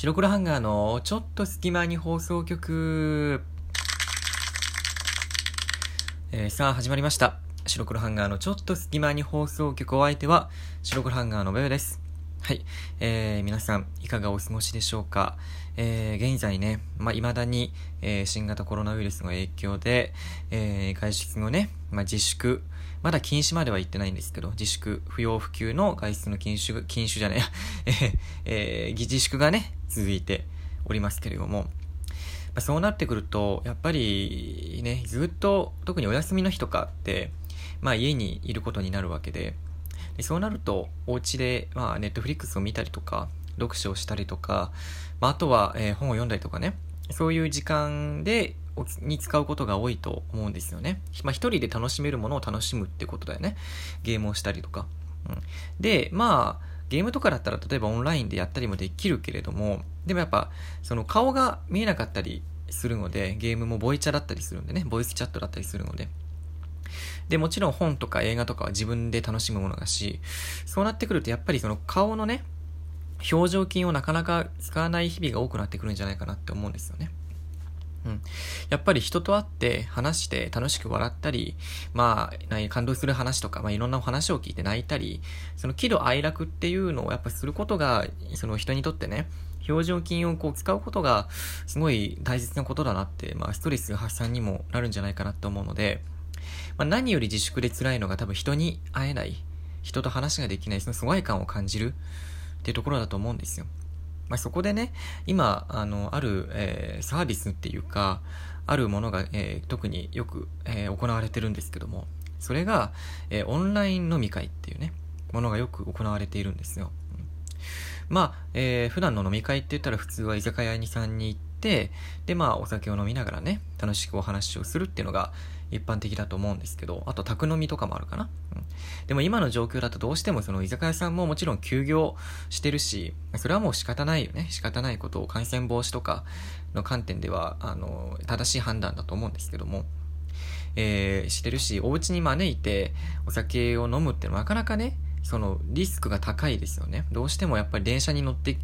白黒ハンガーのちょっと隙間に放送局。えー、さあ始まりました。白黒ハンガーのちょっと隙間に放送局お相手は白黒ハンガーのベベです。はい。えー、皆さん、いかがお過ごしでしょうか？えー、現在ね、まあ、未だに、えー、新型コロナウイルスの影響で、えー、外出のね、まあ、自粛、まだ禁止までは言ってないんですけど、自粛、不要不急の外出の禁止、禁止じゃない、えー、えー、自粛がね、続いておりますけれども、まあ、そうなってくると、やっぱりね、ずっと、特にお休みの日とかって、まあ家にいることになるわけで、でそうなると、お家で、まあ、ネットフリックスを見たりとか、読書をしたりとか、まあ、あとは、えー、本を読んだりとかね、そういう時間で、に使うことが多いと思うんですよね。まあ、一人で楽しめるものを楽しむってことだよね。ゲームをしたりとか。うん、で、まあ、ゲームとかだったら例えばオンラインでやったりもできるけれども、でもやっぱ、その顔が見えなかったりするので、ゲームもボイチャだったりするんでね、ボイスチャットだったりするので、で、もちろん本とか映画とかは自分で楽しむものだし、そうなってくるとやっぱりその顔のね、表情筋をなかなか使わない日々が多くなってくるんじゃないかなって思うんですよね。うん。やっぱり人と会って話して楽しく笑ったり、まあ、感動する話とか、まあいろんなお話を聞いて泣いたり、その喜怒哀楽っていうのをやっぱすることが、その人にとってね、表情筋をこう使うことがすごい大切なことだなって、まあストレス発散にもなるんじゃないかなって思うので、まあ、何より自粛で辛いのが多分人に会えない、人と話ができない、その疎外感を感じるっていうところだと思うんですよ。まあ、そこでね、今、あの、ある、えー、サービスっていうか、あるものが、えー、特によく、えー、行われてるんですけども、それが、えオンライン飲み会っていうね、ものがよく行われているんですよ。うん、まあ、えー、普段の飲み会って言ったら普通は居酒屋にさんに行って、で、まあ、お酒を飲みながらね、楽しくお話をするっていうのが、一般的だと思うんですけど、あと宅飲みとかもあるかな。うん、でも今の状況だとどうしてもその居酒屋さんももちろん休業してるし、それはもう仕方ないよね。仕方ないことを感染防止とかの観点では、あの、正しい判断だと思うんですけども、えー、してるし、お家に招いてお酒を飲むってのはなかなかね、そのリスクが高いですよね。どうしてもやっぱり電車に乗って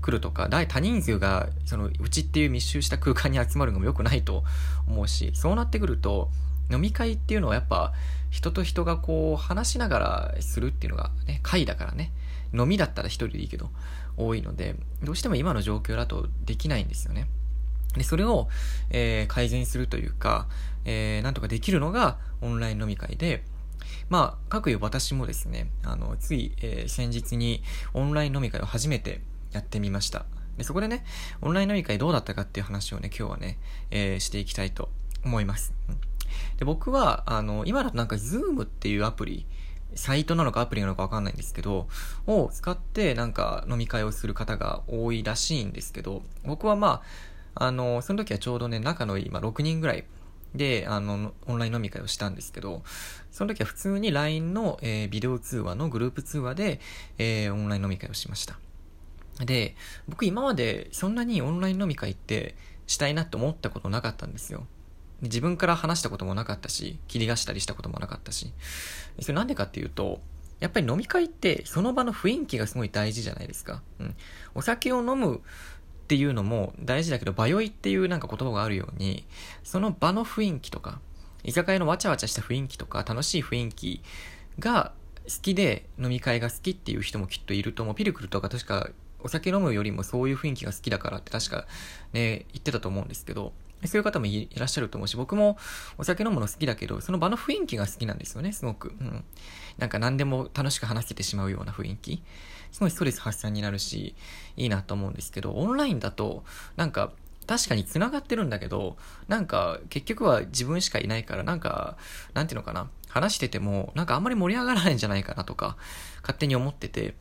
くるとか、大多人数がそのうちっていう密集した空間に集まるのも良くないと思うし、そうなってくると、飲み会っていうのはやっぱ人と人がこう話しながらするっていうのがね、会だからね。飲みだったら一人でいいけど、多いので、どうしても今の状況だとできないんですよね。で、それを、えー、改善するというか、えー、なんとかできるのがオンライン飲み会で、まあ、各いう私もですね、あの、つい、えー、先日にオンライン飲み会を初めてやってみました。で、そこでね、オンライン飲み会どうだったかっていう話をね、今日はね、えー、していきたいと思います。うんで、僕は、あの、今だとなんか Zoom っていうアプリ、サイトなのかアプリなのかわかんないんですけど、を使ってなんか飲み会をする方が多いらしいんですけど、僕はまあ、あの、その時はちょうどね、仲のいい、まあ、6人ぐらいで、あの、オンライン飲み会をしたんですけど、その時は普通に LINE の、えー、ビデオ通話のグループ通話で、えー、オンライン飲み会をしました。で、僕今までそんなにオンライン飲み会ってしたいなって思ったことなかったんですよ。自分から話したこともなかったし、切り出したりしたこともなかったし。それなんでかっていうと、やっぱり飲み会ってその場の雰囲気がすごい大事じゃないですか。うん。お酒を飲むっていうのも大事だけど、場酔いっていうなんか言葉があるように、その場の雰囲気とか、居酒屋のわちゃわちゃした雰囲気とか、楽しい雰囲気が好きで飲み会が好きっていう人もきっといると思う。ピルクルとか確かお酒飲むよりもそういう雰囲気が好きだからって確かね、言ってたと思うんですけど、そういう方もいらっしゃると思うし、僕もお酒飲むの好きだけど、その場の雰囲気が好きなんですよね、すごく。うん。なんか何でも楽しく話せてしまうような雰囲気。すごいストレス発散になるし、いいなと思うんですけど、オンラインだと、なんか、確かに繋がってるんだけど、なんか、結局は自分しかいないから、なんか、なんていうのかな、話してても、なんかあんまり盛り上がらないんじゃないかなとか、勝手に思ってて、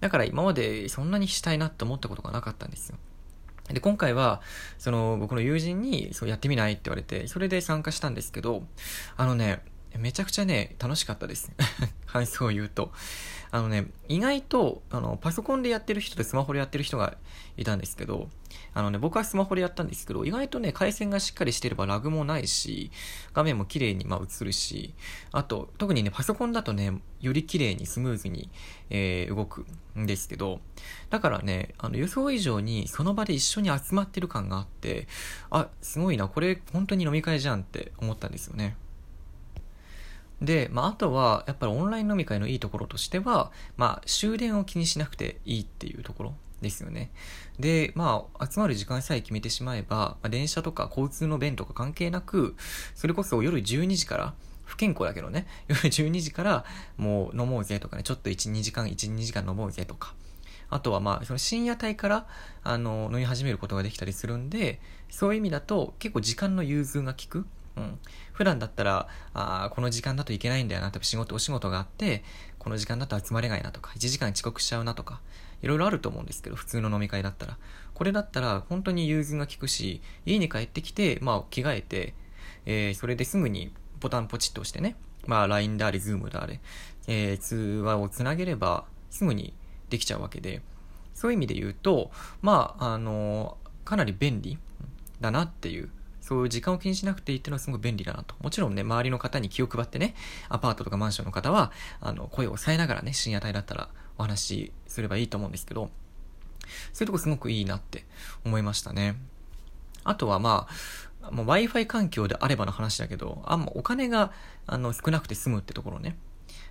だから今までそんなにしたいなって思ったことがなかったんですよ。で、今回は、その、僕の友人に、そうやってみないって言われて、それで参加したんですけど、あのね、めちゃくちゃね、楽しかったです。感想を言うと。あのね、意外と、あの、パソコンでやってる人とスマホでやってる人がいたんですけど、あのね、僕はスマホでやったんですけど、意外とね、回線がしっかりしてればラグもないし、画面も綺麗にまあ映るし、あと、特にね、パソコンだとね、より綺麗にスムーズに、えー、動くんですけど、だからね、あの、予想以上にその場で一緒に集まってる感があって、あ、すごいな、これ本当に飲み会じゃんって思ったんですよね。で、まあ、あとは、やっぱりオンライン飲み会のいいところとしては、まあ、終電を気にしなくていいっていうところですよね。で、まあ、集まる時間さえ決めてしまえば、まあ、電車とか交通の便とか関係なく、それこそ夜12時から、不健康だけどね、夜12時からもう飲もうぜとかね、ちょっと1、2時間、1、2時間飲もうぜとか、あとはまあ、その深夜帯から、あの、飲み始めることができたりするんで、そういう意味だと結構時間の融通が効く。うん。普段だったら、あこの時間だといけないんだよな、と仕事、お仕事があって、この時間だと集まれないなとか、1時間遅刻しちゃうなとか、いろいろあると思うんですけど、普通の飲み会だったら。これだったら、本当に融通が効くし、家に帰ってきて、まあ、着替えて、えー、それですぐにボタンポチッと押してね、まあ、LINE であれ、Zoom であれ、えー、通話をつなげれば、すぐにできちゃうわけで、そういう意味で言うと、まあ、あのー、かなり便利だなっていうそういう時間を気にしなくていいっていうのはすごく便利だなと。もちろんね、周りの方に気を配ってね、アパートとかマンションの方は、あの、声を抑えながらね、深夜帯だったらお話しすればいいと思うんですけど、そういうとこすごくいいなって思いましたね。あとはまあ、Wi-Fi 環境であればの話だけど、あんまお金があの少なくて済むってところね。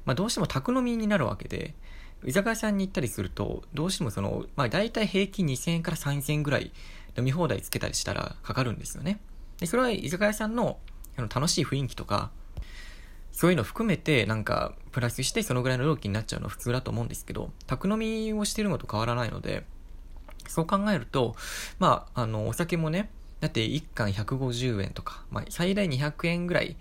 まあどうしても宅飲みになるわけで、居酒屋さんに行ったりすると、どうしてもその、まあ大体平均2000円から3000円ぐらい飲み放題つけたりしたらかかるんですよね。で、それは居酒屋さんのあの楽しい雰囲気とか、そういうの含めてなんかプラスしてそのぐらいの料金になっちゃうのは普通だと思うんですけど、宅飲みをしてるのと変わらないので、そう考えると、まあ、あの、お酒もね、だって1缶150円とか、まあ、最大200円ぐらい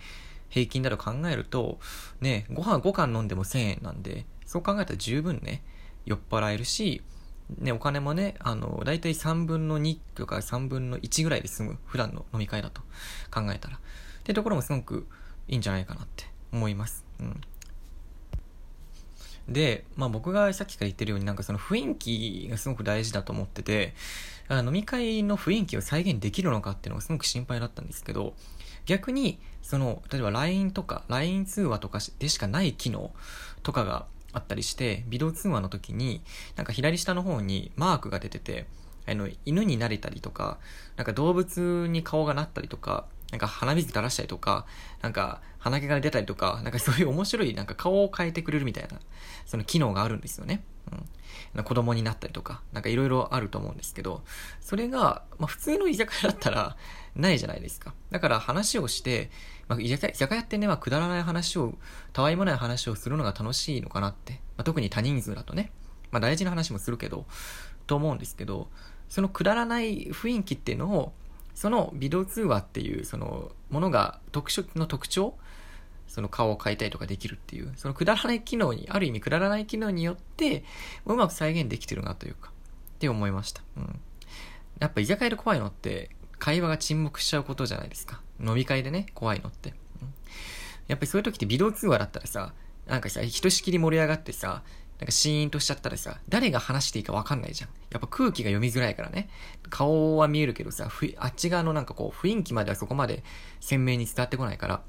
平均だと考えると、ね、ご飯5缶飲んでも1000円なんで、そう考えたら十分ね、酔っ払えるし、ね、お金もね、あの、だいたい3分の2とか3分の1ぐらいで済む、普段の飲み会だと考えたら。ってところもすごくいいんじゃないかなって思います。うん。で、まあ僕がさっきから言ってるようになんかその雰囲気がすごく大事だと思ってて、飲み会の雰囲気を再現できるのかっていうのがすごく心配だったんですけど、逆に、その、例えば LINE とか、LINE 通話とかでしかない機能とかがあったりして、ビデオ通話の時に、なんか左下の方にマークが出てて、あの、犬になれたりとか、なんか動物に顔がなったりとか、なんか鼻水垂らしたりとか、なんか鼻毛が出たりとか、なんかそういう面白いなんか顔を変えてくれるみたいな、その機能があるんですよね。うん。子供になったりとか、なんかいろいろあると思うんですけど、それが、まあ普通の居酒屋だったらないじゃないですか。だから話をして、まあ、居酒屋ってね、まあ、くだらない話を、たわいもない話をするのが楽しいのかなって。まあ、特に多人数だとね。まあ、大事な話もするけど、と思うんですけど、そのくだらない雰囲気っていうのを、そのビデオ通話っていう、そのものが特殊の特徴その顔を変えたりとかできるっていう、そのくだらない機能に、ある意味くだらない機能によって、うまく再現できてるなというか、って思いました。うん。やっぱ居酒屋で怖いのって、会話が沈黙しちゃうことじゃないですか。飲み会でね、怖いのって。うん、やっぱりそういう時ってビデオ通話だったらさ、なんかさ、ひとしきり盛り上がってさ、なんかシーンとしちゃったらさ、誰が話していいかわかんないじゃん。やっぱ空気が読みづらいからね。顔は見えるけどさ、あっち側のなんかこう、雰囲気まではそこまで鮮明に伝わってこないから、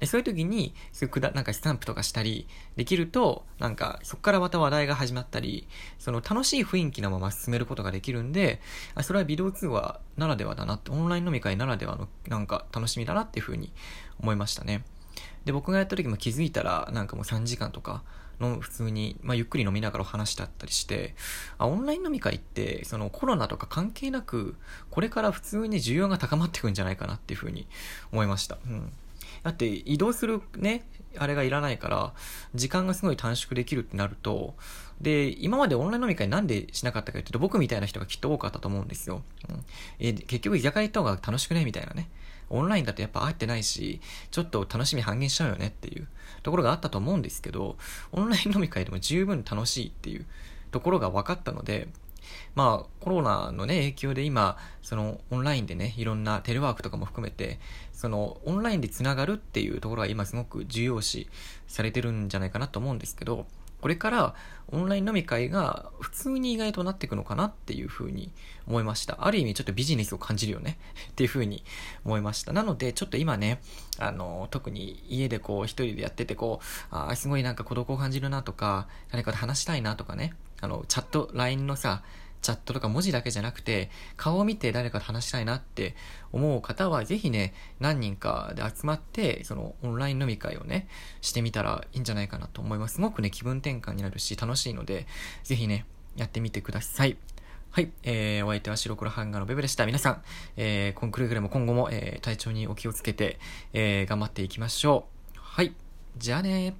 でそういう時に、そういうくだ、なんかスタンプとかしたりできると、なんかそこからまた話題が始まったり、その楽しい雰囲気のまま進めることができるんで、あそれはビデオ通話ならではだなって、オンライン飲み会ならではのなんか楽しみだなっていうふうに思いましたね。で、僕がやった時も気づいたら、なんかもう3時間とか、の普通に、まあ、ゆっくり飲みながらお話してあったりして、あ、オンライン飲み会って、そのコロナとか関係なく、これから普通に需要が高まっていくんじゃないかなっていうふうに思いました。うん。だって移動するね、あれがいらないから、時間がすごい短縮できるってなると、で、今までオンライン飲み会なんでしなかったかっていうと、僕みたいな人がきっと多かったと思うんですよ。うん、え結局居酒屋行った方が楽しくねみたいなね。オンラインだとやっぱ会ってないし、ちょっと楽しみ半減しちゃうよねっていうところがあったと思うんですけど、オンライン飲み会でも十分楽しいっていうところが分かったので、まあ、コロナのね、影響で今、その、オンラインでね、いろんなテレワークとかも含めて、その、オンラインで繋がるっていうところが今すごく重要視されてるんじゃないかなと思うんですけど、これからオンライン飲み会が普通に意外となっていくのかなっていうふうに思いました。ある意味ちょっとビジネスを感じるよね っていうふうに思いました。なのでちょっと今ね、あの、特に家でこう一人でやっててこう、あすごいなんか孤独を感じるなとか、誰かと話したいなとかね、あの、チャット、LINE のさ、チャットとか文字だけじゃなくて、顔を見て誰かと話したいなって思う方は、ぜひね、何人かで集まって、そのオンライン飲み会をね、してみたらいいんじゃないかなと思います。すごくね、気分転換になるし、楽しいので、ぜひね、やってみてください。はい。えー、お相手は白黒ハンガーのベベでした。皆さん、えー、コンクルーグレも今後も、えー、体調にお気をつけて、えー、頑張っていきましょう。はい。じゃあね